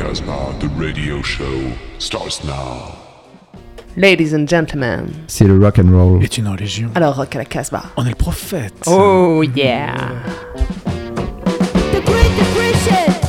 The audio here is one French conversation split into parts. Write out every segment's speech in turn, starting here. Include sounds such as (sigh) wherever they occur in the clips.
Casbah, the radio show, starts now. Ladies and gentlemen. C'est le rock and roll. Et tu es en légion. Alors, rock à la Casbah. On est le prophète. Oh yeah. The Great Depression.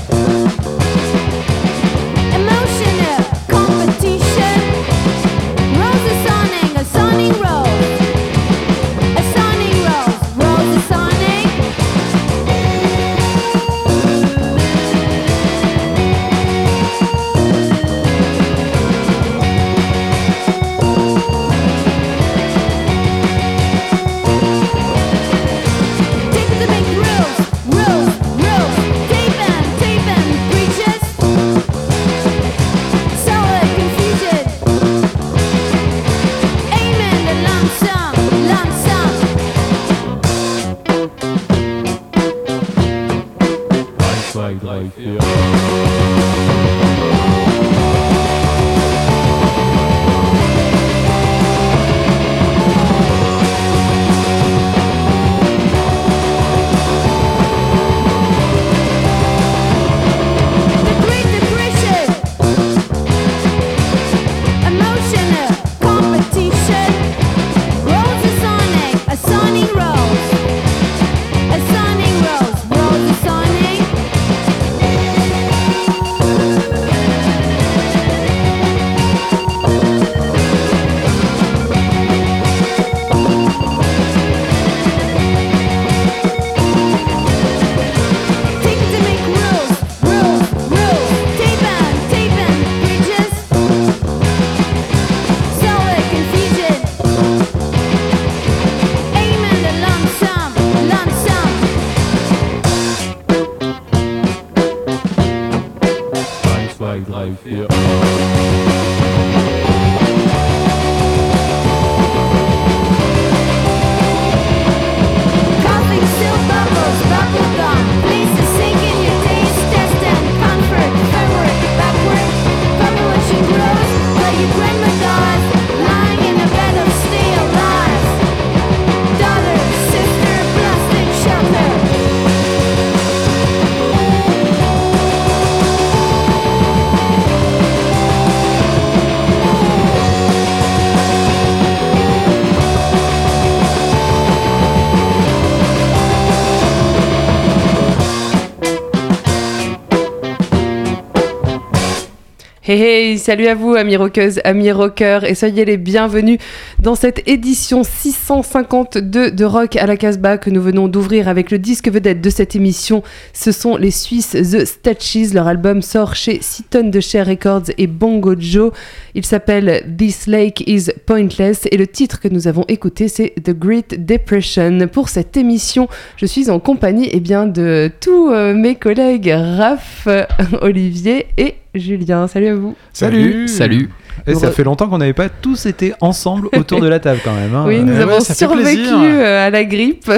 Salut à vous amis rockeuses, amis rockers et soyez les bienvenus dans cette édition 652 de Rock à la Casbah que nous venons d'ouvrir avec le disque vedette de cette émission. Ce sont les Suisses The Statues, leur album sort chez Seaton de Share Records et Bongo Joe. Il s'appelle This Lake is Pointless et le titre que nous avons écouté c'est The Great Depression. Pour cette émission, je suis en compagnie eh bien, de tous euh, mes collègues Raph, (laughs) Olivier et Julien. Salut à vous. Salut. Salut. Et ça fait longtemps qu'on n'avait pas tous été ensemble autour de la table quand même. hein. Oui, nous ouais, avons survécu euh, à la grippe.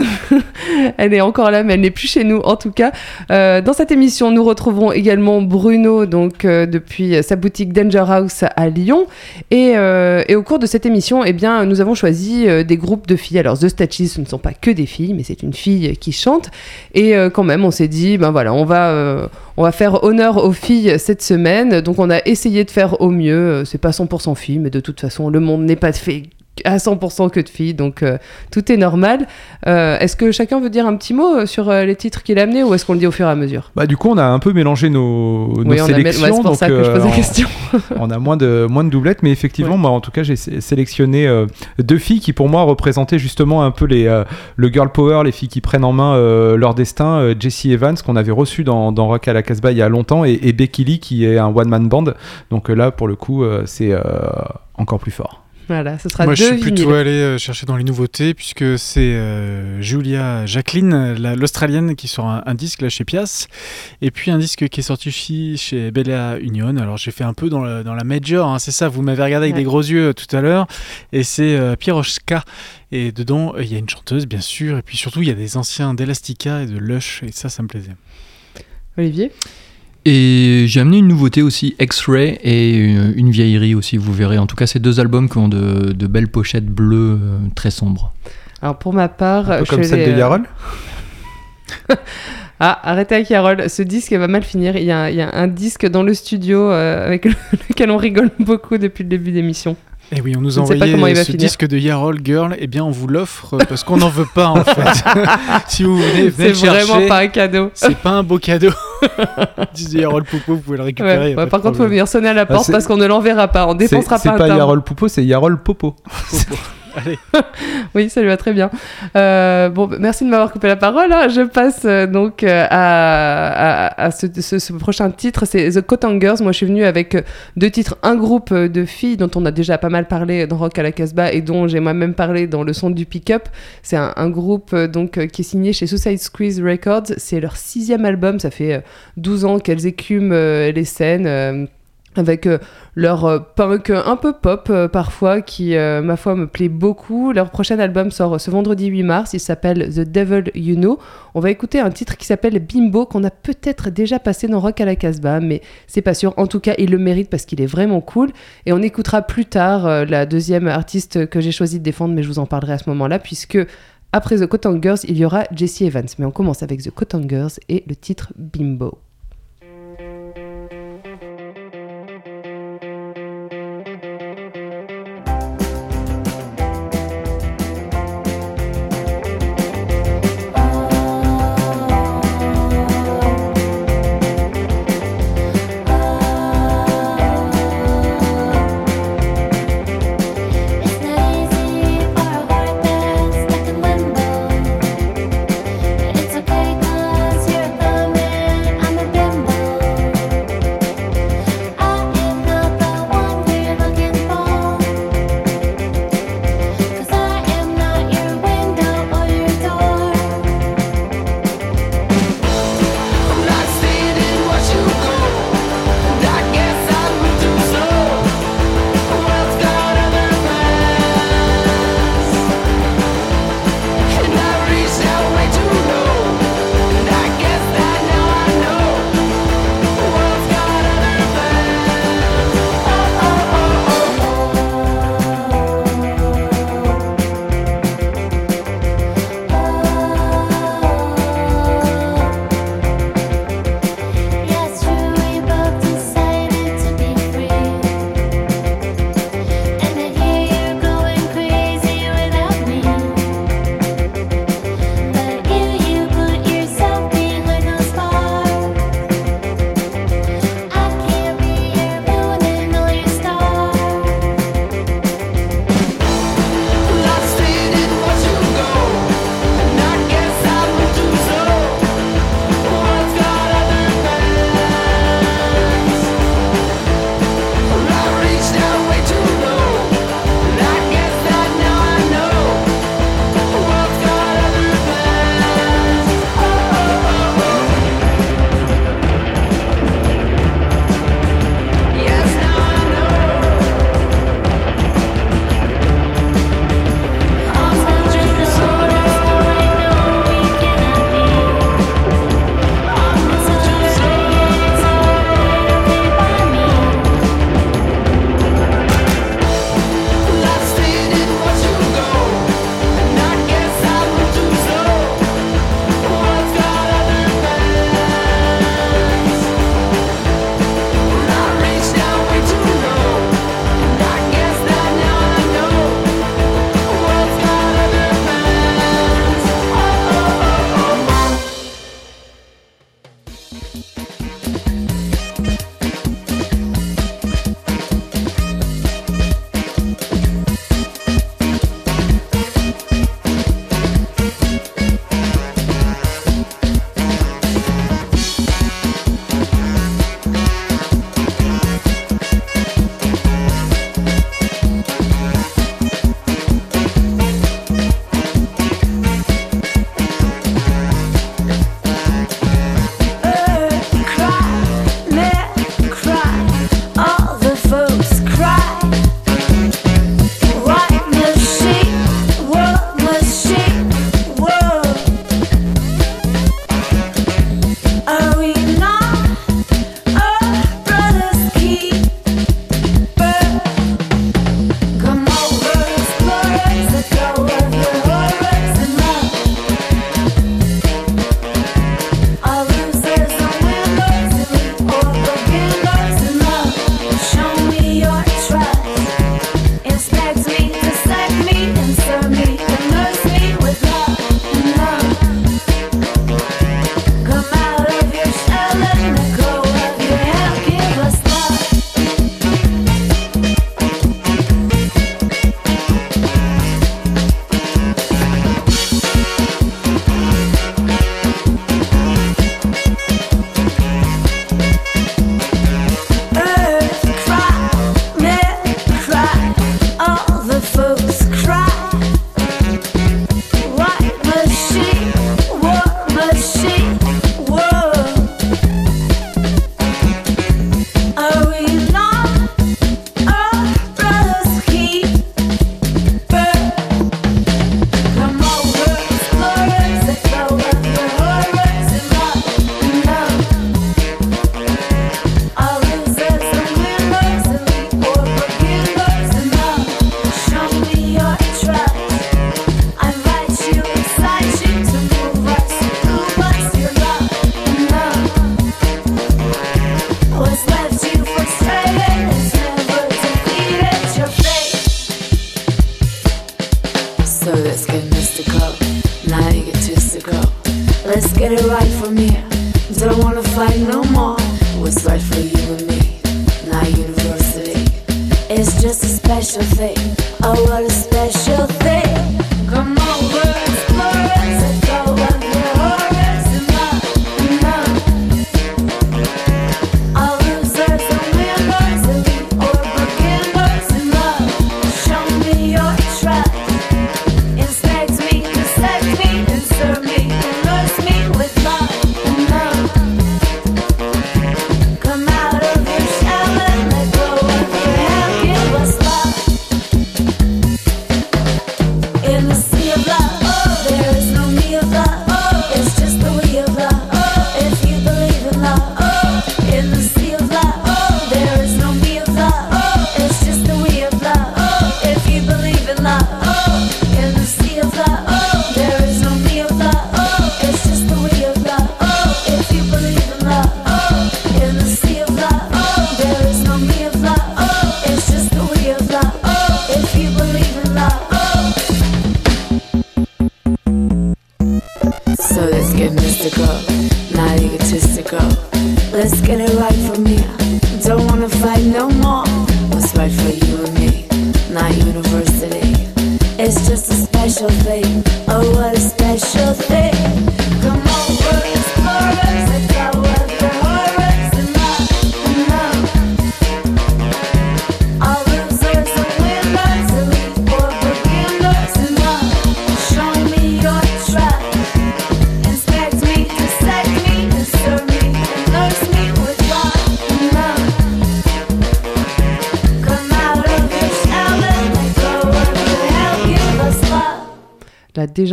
(laughs) elle est encore là, mais elle n'est plus chez nous en tout cas. Euh, dans cette émission, nous retrouverons également Bruno, donc euh, depuis sa boutique Danger House à Lyon. Et, euh, et au cours de cette émission, eh bien, nous avons choisi euh, des groupes de filles. Alors, The Statues, ce ne sont pas que des filles, mais c'est une fille qui chante. Et euh, quand même, on s'est dit, ben voilà, on va, euh, on va faire honneur aux filles cette semaine. Donc, on a essayé de faire au mieux. Euh, C'est pas 100% filles, mais de toute façon, le monde n'est pas fait à 100% que de filles, donc euh, tout est normal. Euh, est-ce que chacun veut dire un petit mot euh, sur euh, les titres qu'il a amenés ou est-ce qu'on le dit au fur et à mesure? Bah, du coup, on a un peu mélangé nos, nos Oui, ouais, sélections. c'est pour donc, ça que je pose la on- question. on a moins de, moins de doublettes, mais effectivement, Ouais. moi, en tout cas, j'ai sé- sélectionné deux filles qui, pour moi, représentaient justement un peu les, le girl power, les filles qui prennent en main leur destin. Jessie Evans, qu'on avait reçu dans, dans Rock à la Casbah il y a longtemps, et, et Becky Lee, qui est un one-man band. Donc là, pour le coup, c'est encore plus fort. Voilà, ce sera Moi, je suis plutôt allé euh, chercher dans les nouveautés, puisque c'est euh, Julia Jacqueline, la- l'Australienne, qui sort un, un disque là chez Pias, et puis un disque qui est sorti chez, chez Bella Union. Alors, j'ai fait un peu dans, la- dans la major, hein, c'est ça, vous m'avez regardé avec Ouais. des gros yeux euh, tout à l'heure, et c'est euh. Et dedans, euh, il y a une chanteuse, bien sûr, et puis surtout, il y a des anciens d'Elastica et de Lush, et ça, ça me plaisait. Olivier? Et j'ai amené une nouveauté aussi, X-Ray, et une, une vieillerie aussi, vous verrez. En tout cas, ces deux albums qui ont de, de belles pochettes bleues euh, très sombres. Alors pour ma part, Un peu je comme celle de euh, Yarol (laughs) Ah, arrêtez avec Carole, ce disque va mal finir. Il y a, il y a un disque dans le studio euh, avec (laughs) lequel on rigole (laughs) beaucoup depuis le début d'émission. Et Eh oui, on nous a envoyé ce finir. disque de Yarol Girl. Eh bien, on vous l'offre parce qu'on n'en veut pas en fait. si vous venez, venez C'est le chercher. vraiment pas un cadeau. C'est pas un beau cadeau. (laughs) Disait Yarol Poupo, vous pouvez le récupérer. Ouais, pas par de contre, il faut venir sonner à la porte c'est- parce qu'on ne l'enverra pas. On C'est dépensera c'est pas un pas. Yarol Poupo, c'est Yarol Popo. (laughs) (laughs) (laughs) (laughs) Oui, ça lui va très bien. Euh, bon, bah, merci de m'avoir coupé la parole. hein. Je passe euh, donc euh, à, ce, prochain titre, c'est The Cotangers. Moi, je suis venue avec deux titres, un groupe de filles dont on a déjà pas mal parlé dans Rock à la Casbah et dont j'ai moi-même parlé dans le son du pick-up. C'est un, un groupe donc qui est signé chez Suicide Squeeze Records. C'est leur sixième album. Ça fait euh, 12 ans qu'elles écument les scènes. Avec euh, leur euh, punk euh, un peu pop parfois qui ma foi me plaît beaucoup. Leur prochain album sort ce vendredi 8 mars, il s'appelle The Devil You Know. On va écouter un titre qui s'appelle Bimbo qu'on a peut-être déjà passé dans Rock à la Casbah mais c'est pas sûr. En tout cas, il le mérite parce qu'il est vraiment cool et on écoutera plus tard la deuxième artiste que j'ai choisi de défendre mais je vous en parlerai à ce moment-là puisque après The Cotangers, il y aura Jesse Evans. Mais on commence avec The Cotangers et le titre Bimbo.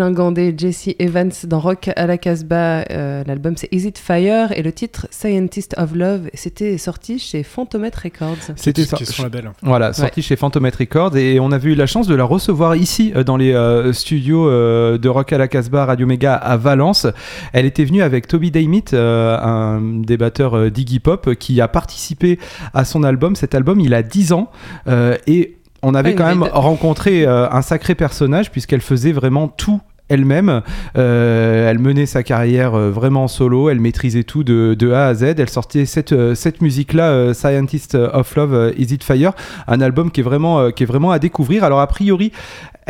Dégingandée Jessie Evans dans Rock à la Casbah. euh, L'album c'est Is It Fire et le titre Scientist of Love. C'était sorti chez Phantomet Records. C'était sont label. Voilà, sorti chez Phantomet Records et on avait eu la chance de la recevoir ici euh, dans les euh, studios euh, de Rock à la Casbah Radio Mega à Valence. Elle était venue avec Toby Daymit, euh, un des batteurs euh, d'Iggy Pop, qui a participé à son album. Cet album, il a 10 ans euh, et on avait Ah, quand même rencontré euh, un sacré personnage puisqu'elle faisait vraiment tout elle-même. Euh, elle menait sa carrière euh, vraiment en solo, elle maîtrisait tout de, de A à Z. Elle sortait cette, euh, cette musique-là, Scientist of Love, Is It Fire, un album qui est, vraiment, qui est vraiment à découvrir. Alors a priori,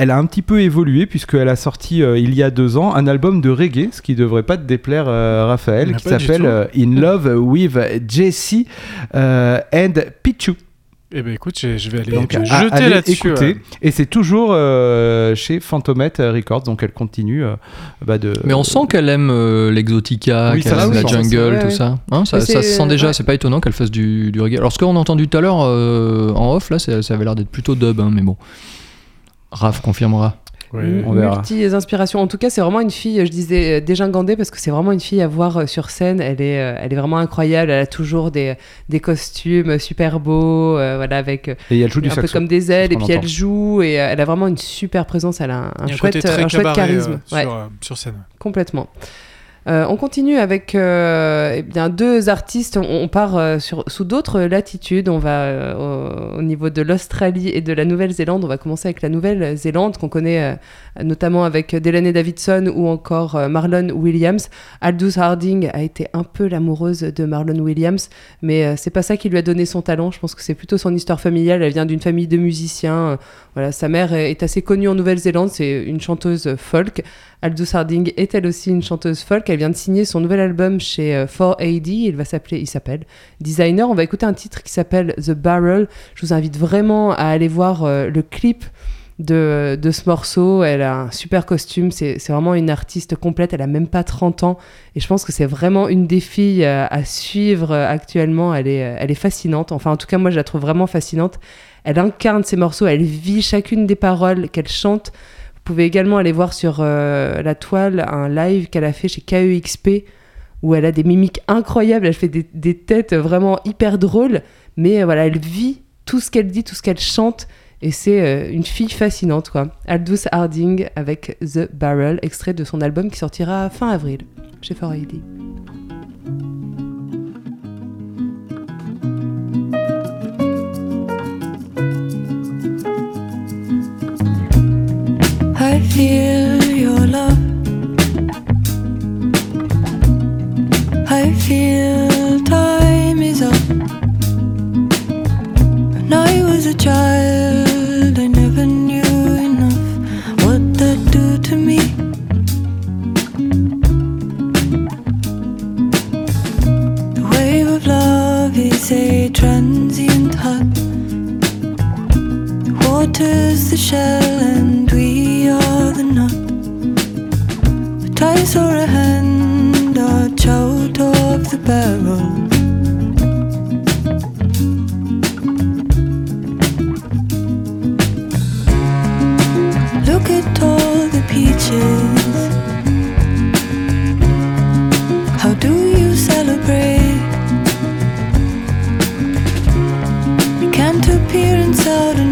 elle a un petit peu évolué puisqu'elle a sorti euh, il y a deux ans un album de reggae, ce qui devrait pas te déplaire, euh, Raphaël, qui s'appelle euh, In Love with Jessie euh, and Pichu. Eh ben écoute, je vais aller Donc, euh, jeter là-dessus. écouter. ouais. Et c'est toujours euh, chez Phantomet Records, donc elle continue euh, bah, de. Mais on sent qu'elle aime euh, l'exotica, Oui, qu'elle ça, aime oui, la jungle, tout ça. Hein, ça. Se sent déjà, ouais. c'est pas étonnant qu'elle fasse du, du reggae. Alors ce qu'on a entendu tout à l'heure euh, en off, là, ça avait l'air d'être plutôt dub, hein, mais bon. Raph confirmera. Ouais. On verra. Multi inspirations. En tout cas, c'est vraiment une fille, je disais euh, dégingandée parce que c'est vraiment une fille à voir euh, sur scène. Elle est, euh, elle est vraiment incroyable. Elle a toujours des, des costumes super beaux, euh, voilà, avec Et elle joue du un peu saxo. comme des ailes. Et puis elle joue et elle a vraiment une super présence. Elle a un, chouette, un charisme. euh, Ouais. euh, sur scène. Complètement. Euh, on continue avec euh, eh bien, deux artistes. On, part euh, sur, sous d'autres latitudes. On va au, au niveau de l'Australie et de la Nouvelle-Zélande. On va commencer avec la Nouvelle-Zélande qu'on connaît notamment avec Delaney Davidson ou encore Marlon Williams. Aldous Harding a été un peu l'amoureuse de Marlon Williams, mais c'est pas ça qui lui a donné son talent. Je pense que c'est plutôt son histoire familiale. Elle vient d'une famille de musiciens. Voilà, sa mère est assez connue en Nouvelle-Zélande. C'est une chanteuse folk. Aldous Harding est elle aussi une chanteuse folk. Elle vient de signer son nouvel album chez euh, 4AD. Il va s'appeler, il s'appelle Designer. On va écouter un titre qui s'appelle The Barrel. Je vous invite vraiment à aller voir euh, le clip de, de ce morceau. Elle a un super costume. C'est vraiment une artiste complète. Elle a même pas 30 ans. Et je pense que c'est vraiment une des filles euh, à suivre euh, actuellement. Elle est, euh, elle est fascinante. Enfin, en tout cas, moi, je la trouve vraiment fascinante. Elle incarne ses morceaux. Elle vit chacune des paroles qu'elle chante. Vous pouvez également aller voir sur euh, la toile un live qu'elle a fait chez KEXP où elle a des mimiques incroyables, elle fait des, têtes vraiment hyper drôles, mais euh, voilà, elle vit tout ce qu'elle dit, tout ce qu'elle chante, et c'est euh, une fille fascinante quoi. Aldous Harding avec The Barrel, extrait de son album qui sortira fin avril chez 4AD. I feel your love. I feel time is up. When I was a child, I never knew enough what that do to me. The wave of love is a transient hut. The water's the shell, and The saw a hand are out of the barrel. Look at all the peaches. How do you celebrate? Can't appear inside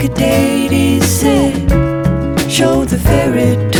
like a Show the fairy.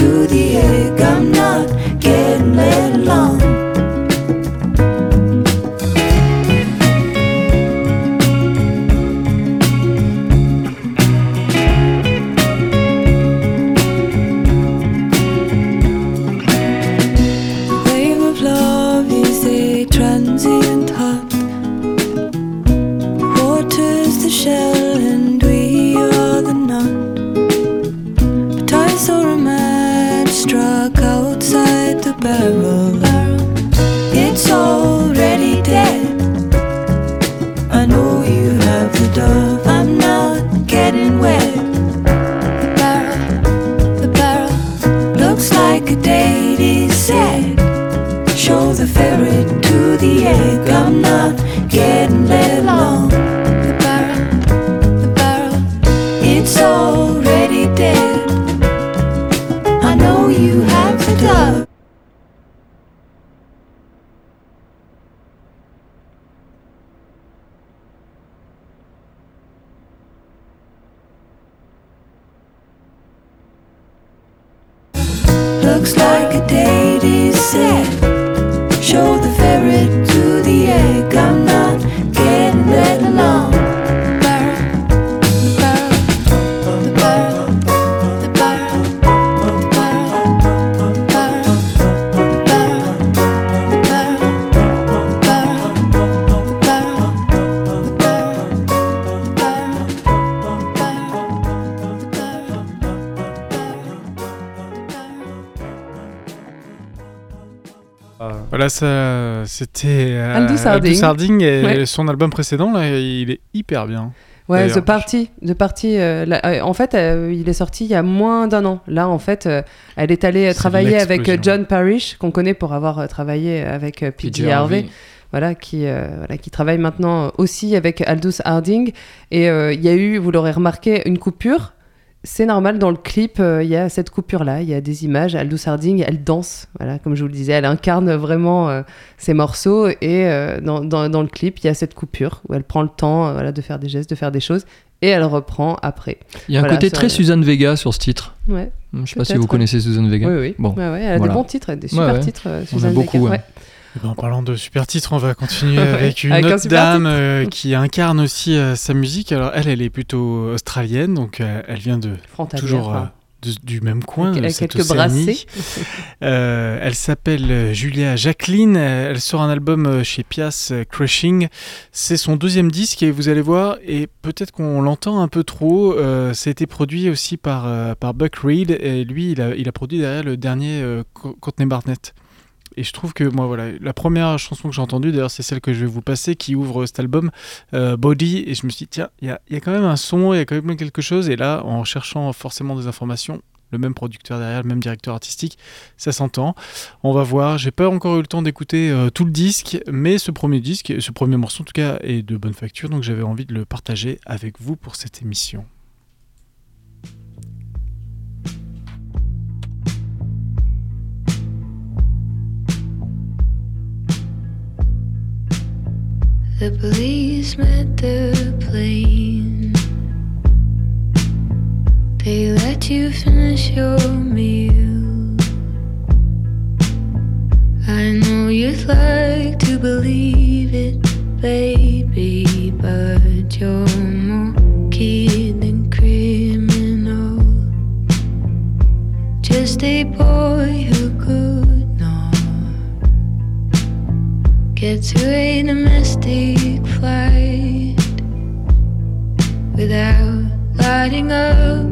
Voilà, ça, c'était euh, Aldous Harding. Harding et Ouais. son album précédent, là, il est hyper bien. Ouais, The Party. The Party euh, euh, en fait, euh, il est sorti il y a moins d'un an. Là, en fait, elle est allée travailler avec. John Parrish, qu'on connaît pour avoir travaillé avec P.J. Harvey. Voilà, qui, voilà, qui travaille maintenant aussi avec Aldous Harding. Et il y a eu, vous l'aurez remarqué, une coupure. C'est normal, dans le clip, euh, il y a cette coupure-là, il y a des images. Aldous Harding, elle danse, voilà, comme je vous le disais, elle incarne vraiment euh, ses morceaux. Et euh, dans, dans- dans le clip, il y a cette coupure où elle prend le temps euh, voilà, de faire des gestes, de faire des choses. Et elle reprend après. Il y a un côté très Suzanne Vega sur ce titre. Ouais, Je sais pas si vous connaissez Suzanne Vega. oui, oui. Bon. Ouais, ouais, elle a voilà. des bons titres, des super titres. euh, On a Suzanne beaucoup, Vega, ouais. Eh ben, en parlant de super titres, on va continuer (laughs) Ouais, avec une avec autre dame euh, qui incarne aussi euh, sa musique. Alors elle, elle est plutôt australienne, donc euh, elle vient de toujours de- du même coin, avec- de cette quelques brassées. (laughs) Elle s'appelle Julia Jacqueline. Elle sort un album chez Pias, Crushing. C'est son deuxième disque et vous allez voir, et peut-être qu'on l'entend un peu trop. ça a été produit aussi par, par Buck Reed et lui, il a, il a produit derrière le dernier Co- Courtney Barnett. Et je trouve que moi, voilà, la première chanson que j'ai entendue, d'ailleurs, c'est celle que je vais vous passer qui ouvre cet album, euh, Body. Et je me suis dit, tiens, il y a, y a quand même un son, il y a quand même quelque chose. Et là, en cherchant forcément des informations, le même producteur derrière, le même directeur artistique, ça s'entend. On va voir. J'ai pas encore eu le temps d'écouter euh, tout le disque, mais ce premier disque, ce premier morceau en tout cas, est de bonne facture, donc j'avais envie de le partager avec vous pour cette émission. The police met the plane. They let you finish your meal. I know you'd like to believe it, baby, but you're more kid than criminal. Just a boy get to a domestic flight without lighting up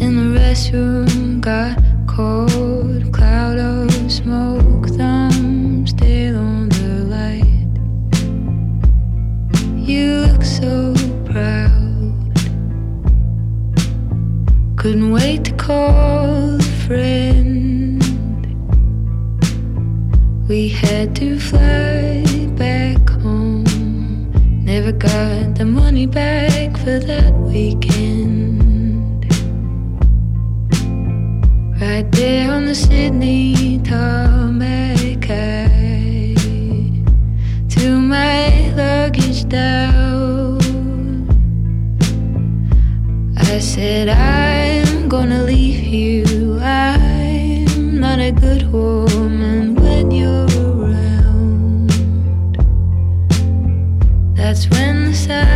in the restroom. Got cold cloud of smoke, thumb still on the light. You look so proud. Couldn't wait to call a friend. We had to fly got the money back for that weekend. Right there on the Sydney tarmac, I threw my luggage down. I said, I'm gonna leave you. I'm not a good woman inside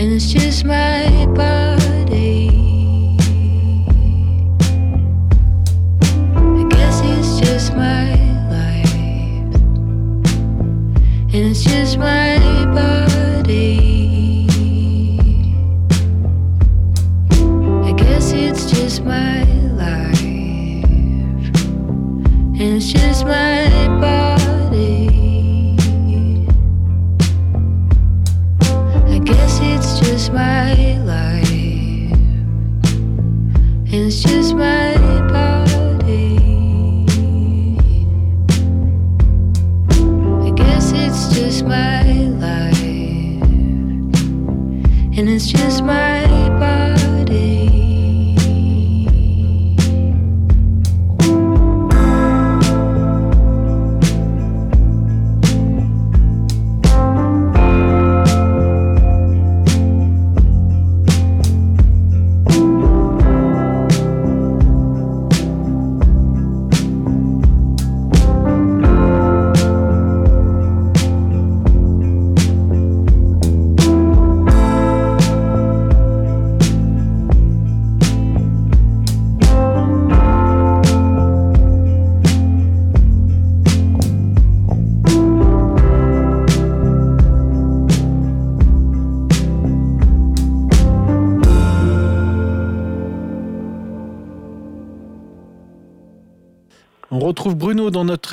and it's just my body.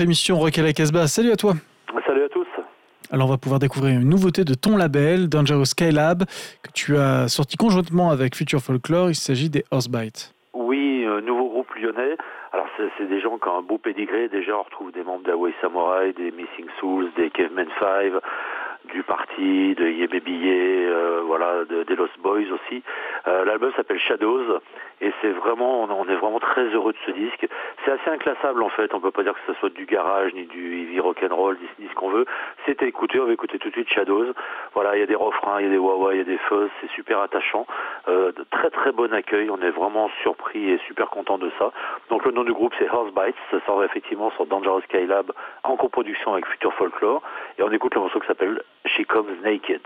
Bruno dans notre émission Rock à la Casbah. Salut à toi. Salut à tous. Alors on va pouvoir découvrir une nouveauté de ton label, Dangerous Skylab, que tu as sorti conjointement avec Future Folklore. Il s'agit des Horsebites. Oui, un nouveau groupe lyonnais. Alors c'est des gens qui ont un beau pédigré. Déjà on retrouve des membres d'Away Samurai, des Missing Souls, des Caveman 5, du parti, de Yébé Billet, euh, voilà, de- des Lost Boys aussi. Euh, L'album s'appelle Shadows et c'est vraiment, on est vraiment très heureux de ce disque. C'est assez inclassable en fait. On peut pas dire que ce soit du garage ni du heavy rock and roll, ni, ce qu'on veut. À écouter. On va écouter tout de suite Shadows. Voilà, il y a des refrains, il y a des wah il y a des fuzz. C'est super attachant. Euh, de très très bon accueil. On est vraiment surpris et super content de ça. Donc le nom du groupe c'est Horsebites. Ça sort effectivement sur Dangerous Skylab en coproduction avec Future Folklore. Et on écoute le morceau qui s'appelle She Comes Naked.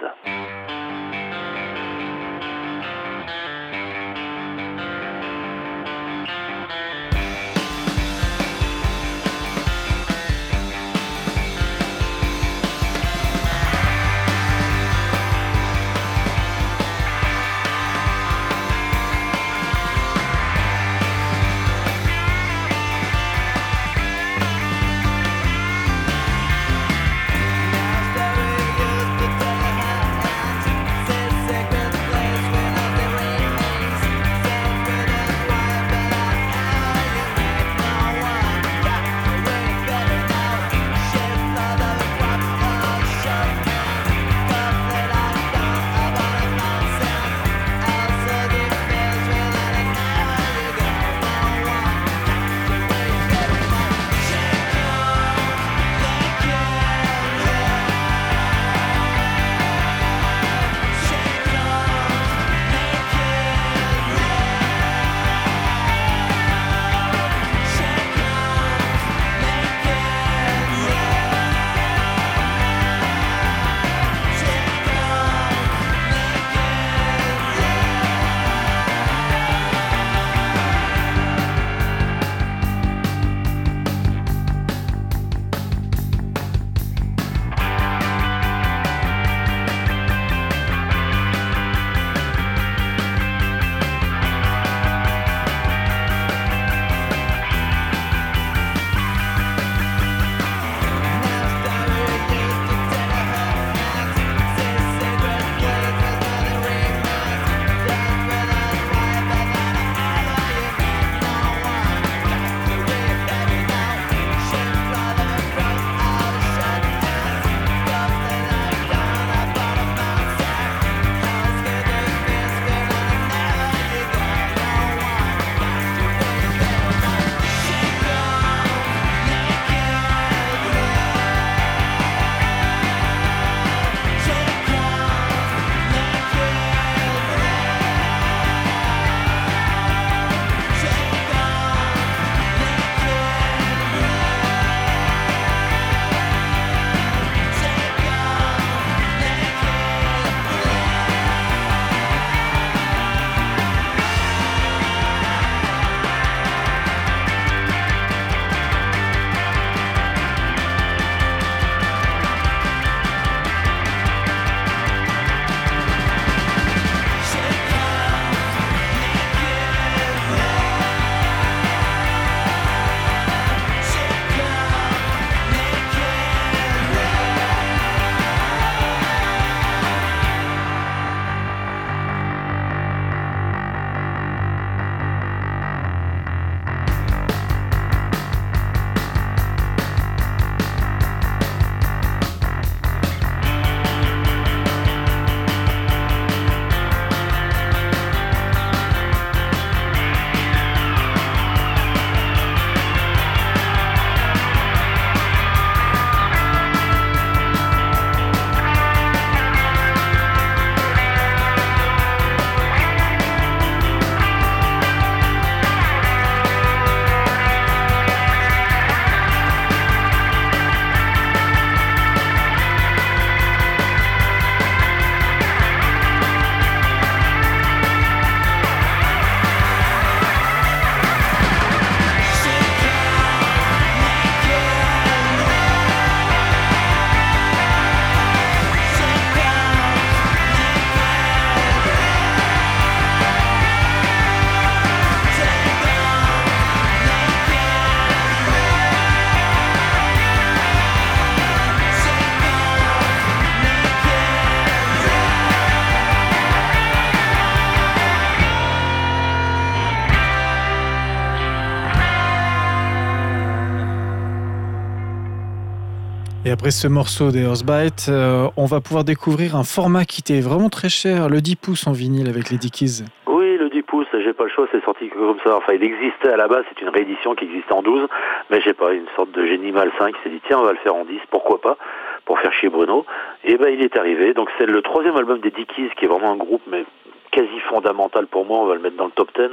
Après ce morceau des Horsebite, euh, on va pouvoir découvrir un format qui était vraiment très cher, le 10 pouces en vinyle avec les Dickies. Oui, le 10 pouces, j'ai pas le choix, c'est sorti comme ça. Enfin, il existait à la base, c'est une réédition qui existait en 12, mais j'ai pas, une sorte de génie malsain qui s'est dit, tiens, on va le faire en 10, pourquoi pas, pour faire chier Bruno. Et ben, il est arrivé. Donc, c'est le troisième album des Dickies, qui est vraiment un groupe, mais quasi fondamental pour moi, on va le mettre dans le top 10,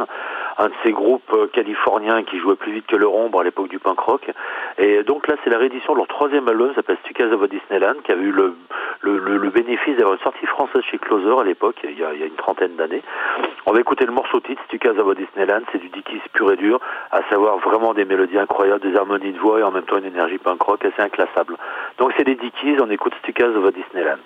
un de ces groupes euh, californiens qui jouait plus vite que leur ombre à l'époque du punk rock. Et donc là, c'est la réédition de leur troisième album, ça s'appelle Stukas of Disneyland, qui avait eu le, le, le- bénéfice d'avoir une sortie française chez Closer à l'époque, il, a- il y a une trentaine d'années. On va écouter le morceau titre, Stukas of Disneyland, c'est du Dickies pur et dur, à savoir vraiment des mélodies incroyables, des harmonies de voix et en même temps une énergie punk rock assez inclassable. Donc c'est des Dickies, on écoute Stukas of Disneyland.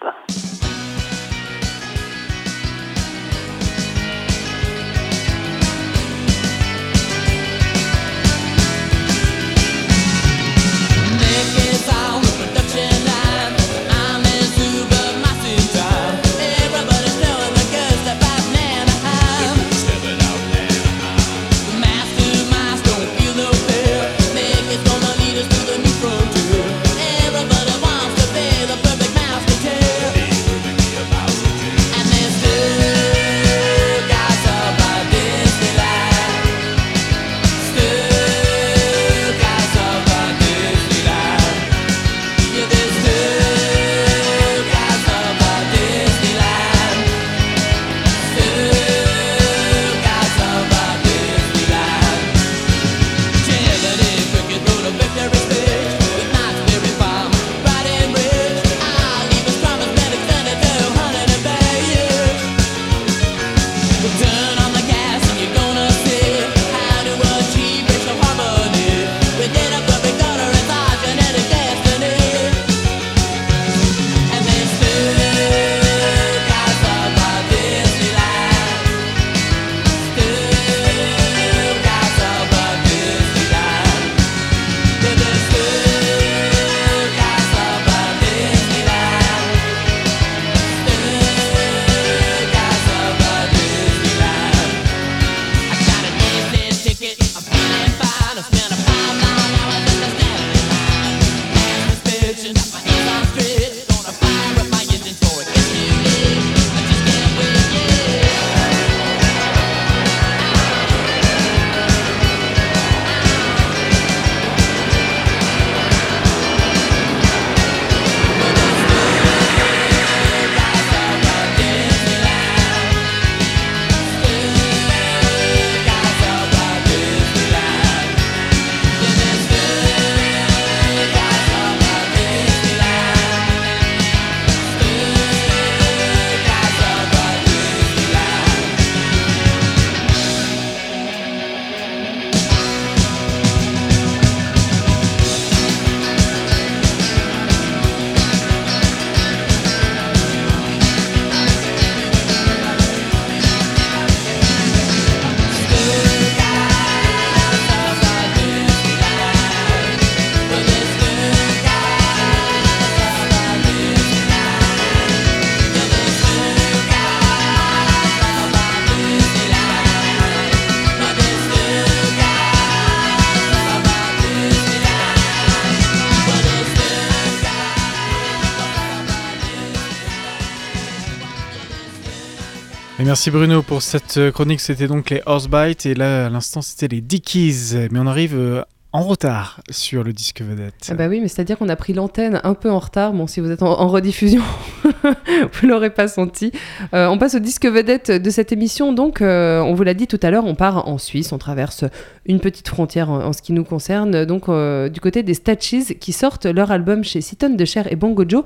Merci Bruno pour cette euh, chronique. C'était donc les Horsebite et là à l'instant c'était les Dickies. Mais on arrive euh, en retard sur le disque vedette. Ah bah oui, mais c'est-à-dire qu'on a pris l'antenne un peu en retard. Bon, si vous êtes en, rediffusion, (laughs) vous l'aurez pas senti. Euh, on passe au disque vedette de cette émission. Donc, on vous l'a dit tout à l'heure, on part en Suisse, on traverse une petite frontière en, ce qui nous concerne. Donc, du côté des Statues qui sortent leur album chez Seaton de Cher et Bongo Joe.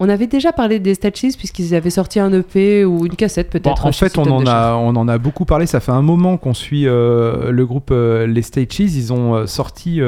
On avait déjà parlé des Statues puisqu'ils avaient sorti un EP ou une cassette Bon, peut-être. en fait, on en, a, on en a beaucoup parlé. Ça fait un moment qu'on suit euh, le groupe euh, Les Stages. Ils ont euh, sorti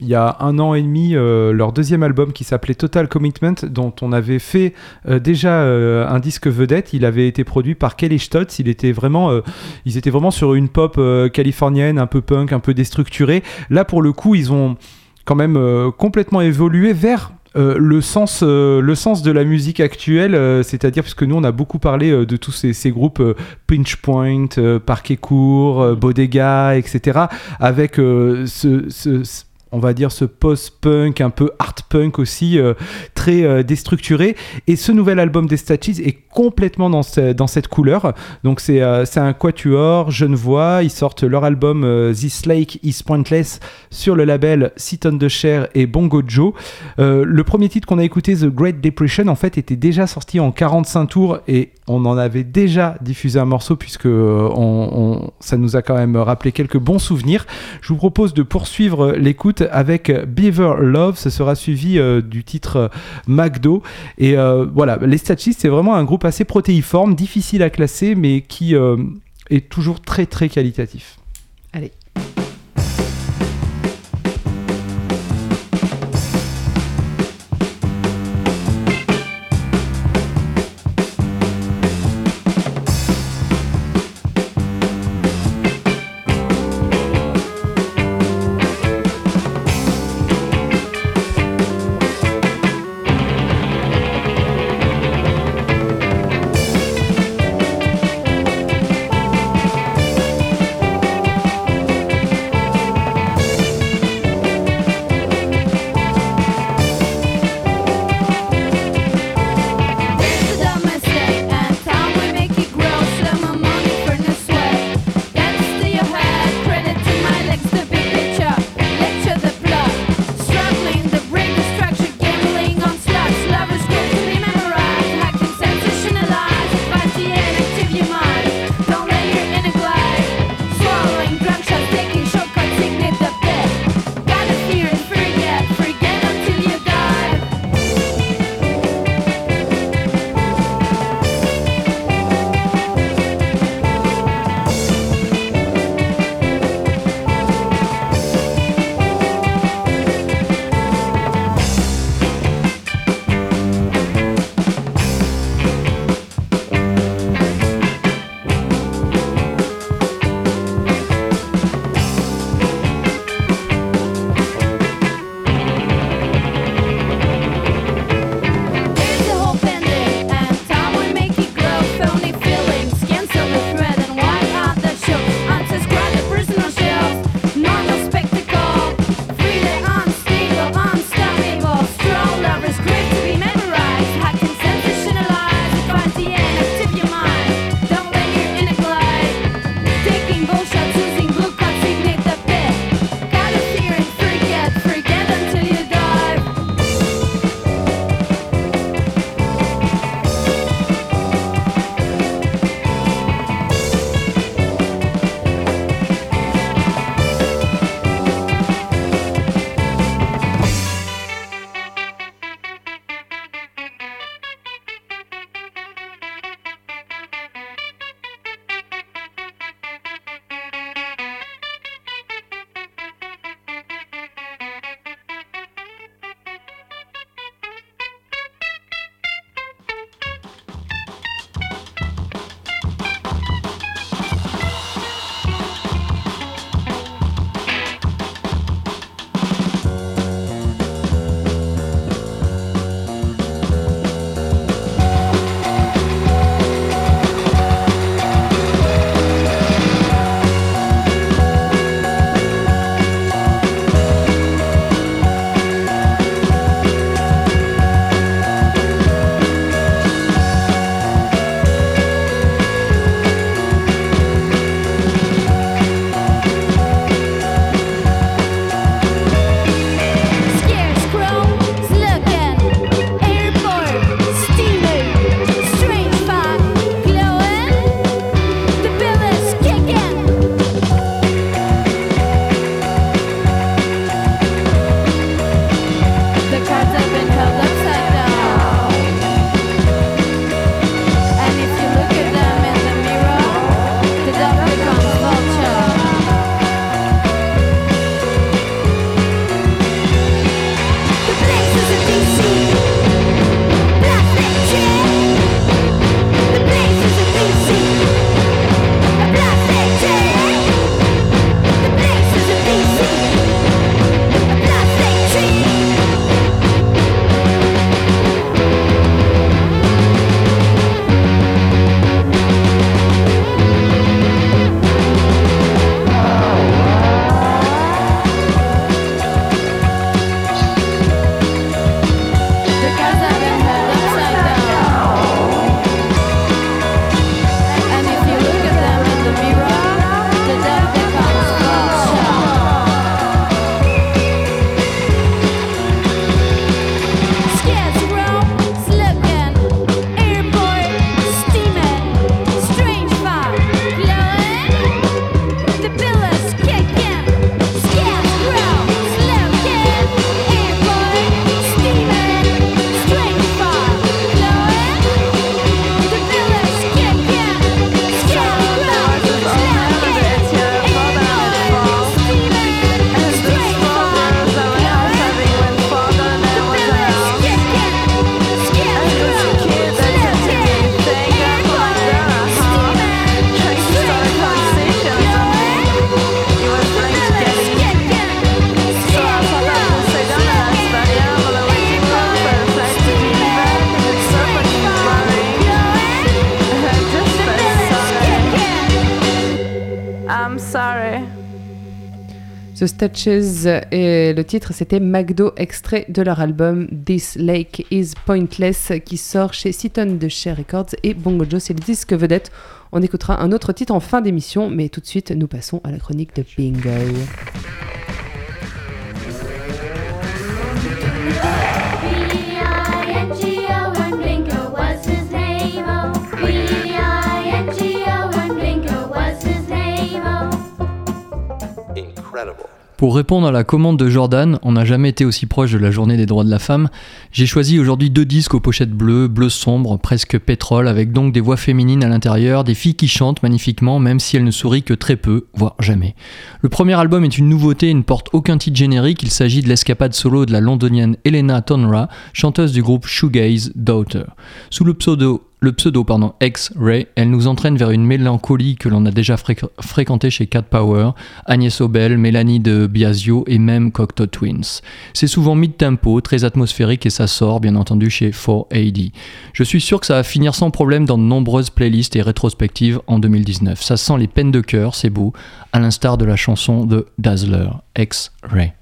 il y a un an et demi leur deuxième album qui s'appelait Total Commitment, dont on avait fait déjà un disque vedette. Il avait été produit par Kelly Stotts. Il était vraiment, ils étaient vraiment sur une pop californienne, un peu punk, un peu déstructurée. Là, pour le coup, ils ont quand même complètement évolué vers euh, le, sens, euh, le sens de la musique actuelle, euh, c'est-à-dire parce que nous on a beaucoup parlé de tous ces, groupes Pinch Point, Parquet Court, Bodega, etc. Avec ce- on va dire ce post-punk, un peu art-punk aussi, euh, très euh, déstructuré. Et ce nouvel album des Statues est complètement dans, ce- dans cette couleur. Donc c'est euh, un quatuor, Genevois, ils sortent leur album euh, This Lake is Pointless sur le label Sit on the Chair et Bongo Joe. Le premier titre qu'on a écouté, The Great Depression, en fait était déjà sorti en 45 tours et on en avait déjà diffusé un morceau puisque euh, ça nous a quand même rappelé quelques bons souvenirs. Je vous propose de poursuivre l'écoute avec Beaver Love. Ce sera suivi euh, du titre euh, McDo. Et voilà, les Statues, c'est vraiment un groupe assez protéiforme, difficile à classer, mais qui est toujours très très qualitatif. Allez. The Stitches et le titre c'était McDo, extrait de leur album This Lake is Pointless qui sort chez Seaton de chez Records et Bongo Joe, c'est le disque vedette. On écoutera un autre titre en fin d'émission, mais tout de suite nous passons à la chronique de Bingo. B-I-N-G-O Pour répondre à la commande de Jordan, on n'a jamais été aussi proche de la journée des droits de la femme, j'ai choisi aujourd'hui deux disques aux pochettes bleues, bleu sombre, presque pétrole, avec donc des voix féminines à l'intérieur, des filles qui chantent magnifiquement, même si elles ne sourient que très peu, voire jamais. Le premier album est une nouveauté et ne porte aucun titre générique, il s'agit de l'escapade solo de la londonienne Elena Tonra, chanteuse du groupe Shoegaze Daughter. Sous le pseudo le pseudo pardon, X-Ray, elle nous entraîne vers une mélancolie que l'on a déjà fréq- fréquentée chez Cat Power, Agnès Obel, Mélanie de Biasio et même Cocteau Twins. C'est souvent mid-tempo, très atmosphérique et ça sort bien entendu chez 4AD. Je suis sûr que ça va finir sans problème dans de nombreuses playlists et rétrospectives en 2019. Ça sent les peines de cœur, c'est beau, à l'instar de la chanson de Dazzler, X-Ray.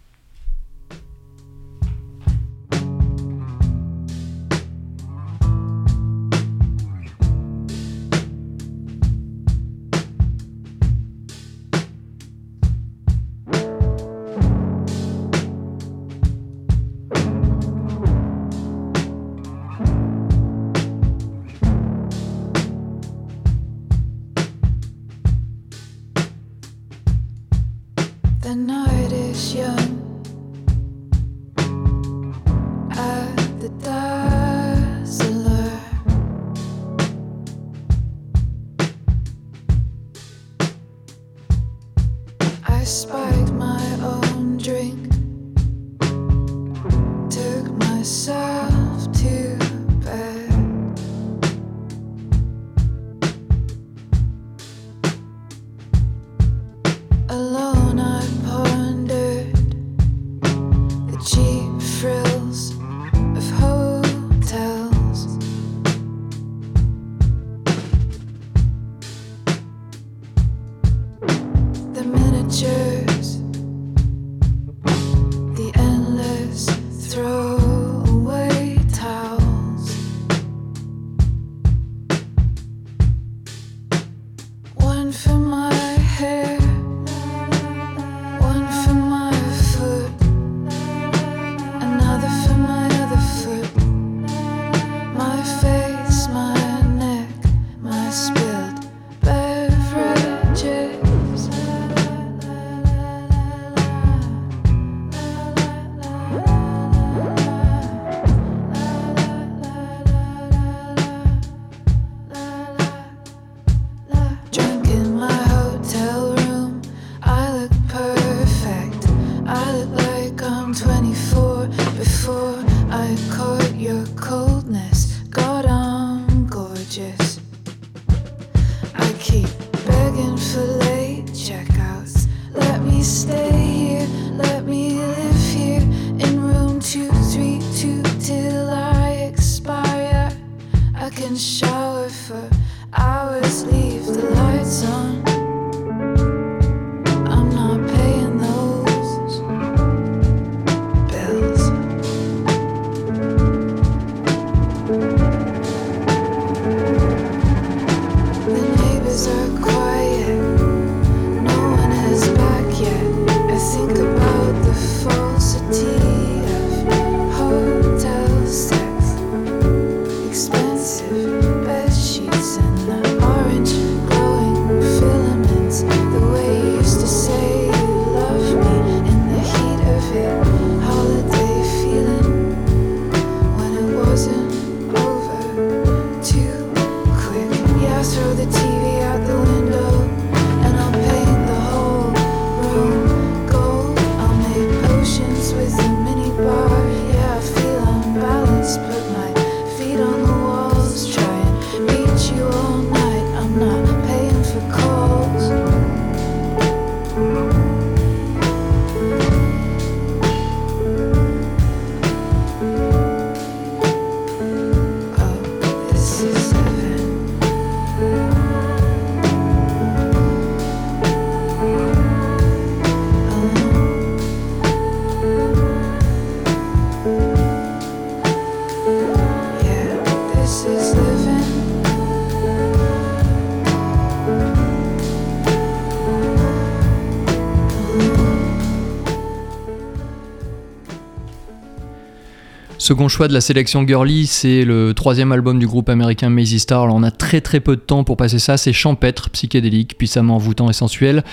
Second choix de la sélection Girly, c'est le troisième album du groupe américain Mazy Star. Alors on a très très peu de temps pour passer ça. C'est champêtre, psychédélique, puissamment envoûtant et sensuel.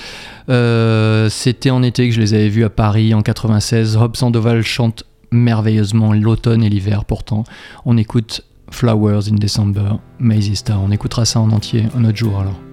Euh, C'était en été que je les avais vus à Paris en 96. Rob Sandoval chante merveilleusement l'automne et l'hiver pourtant. On écoute Flowers in December, Mazy Star. On écoutera ça en entier un autre jour alors.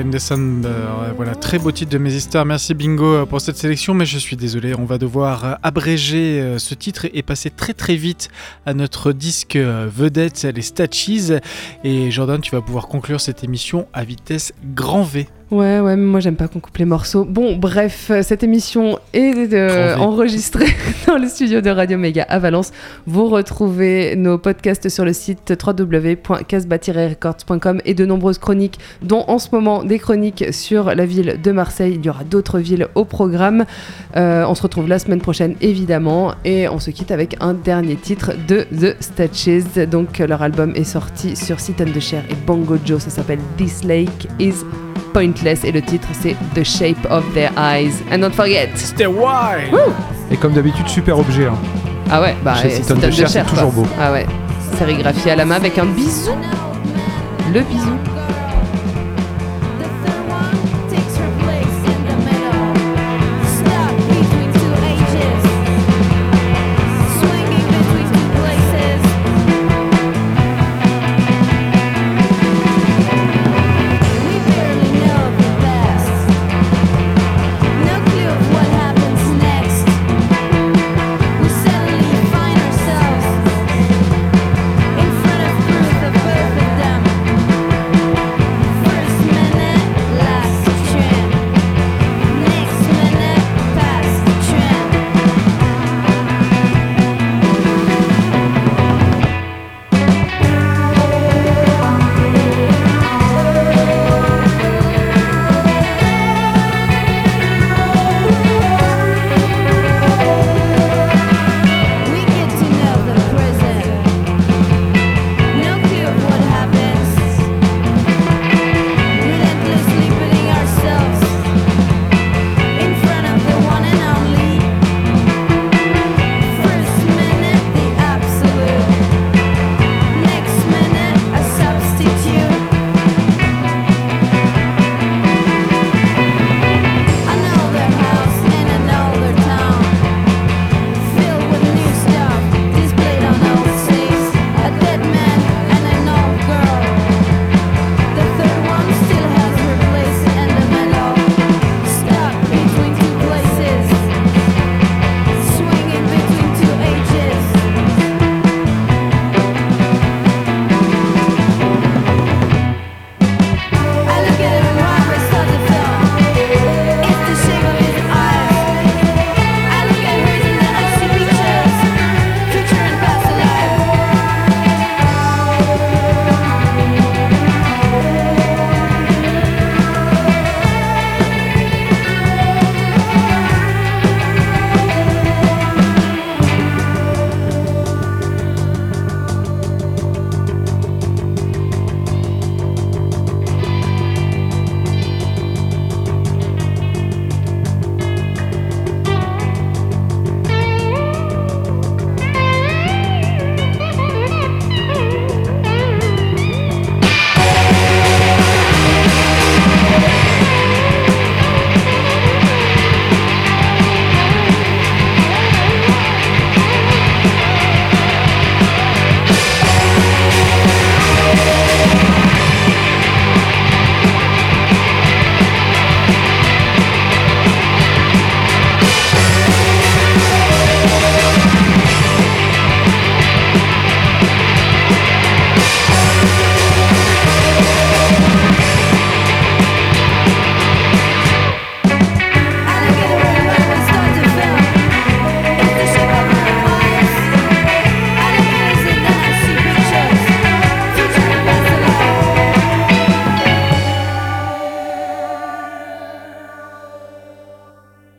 In December, euh, voilà, très beau titre de Mazy Star. Merci Bingo euh, pour cette sélection, mais je suis désolé, on va devoir euh, abréger ce titre et passer très très vite à notre disque vedette, les Statues. Et Jordan, tu vas pouvoir conclure cette émission à vitesse grand V. Ouais, ouais, mais moi j'aime pas qu'on coupe les morceaux. Bon, bref, euh, cette émission est euh, enregistrée (laughs) dans le studio de Radio Méga à Valence. Vous retrouvez nos podcasts sur le site www.casbah-records.com et de nombreuses chroniques, dont en ce moment des chroniques sur la ville de Marseille. Il y aura d'autres villes au programme. Euh, on se retrouve la semaine prochaine, évidemment, et on se quitte avec un dernier titre de The Statues. Donc, leur album est sorti sur Sit and the Chair et Bongo Joe. Ça s'appelle This Lake is Pointless et le titre c'est The Shape of Their Eyes. And don't forget. Stay wild Et comme d'habitude, super objet. hein. Ah ouais, bah c'est quoi. toujours beau. Ah ouais, sérigraphié à la main avec un bisou. Le bisou.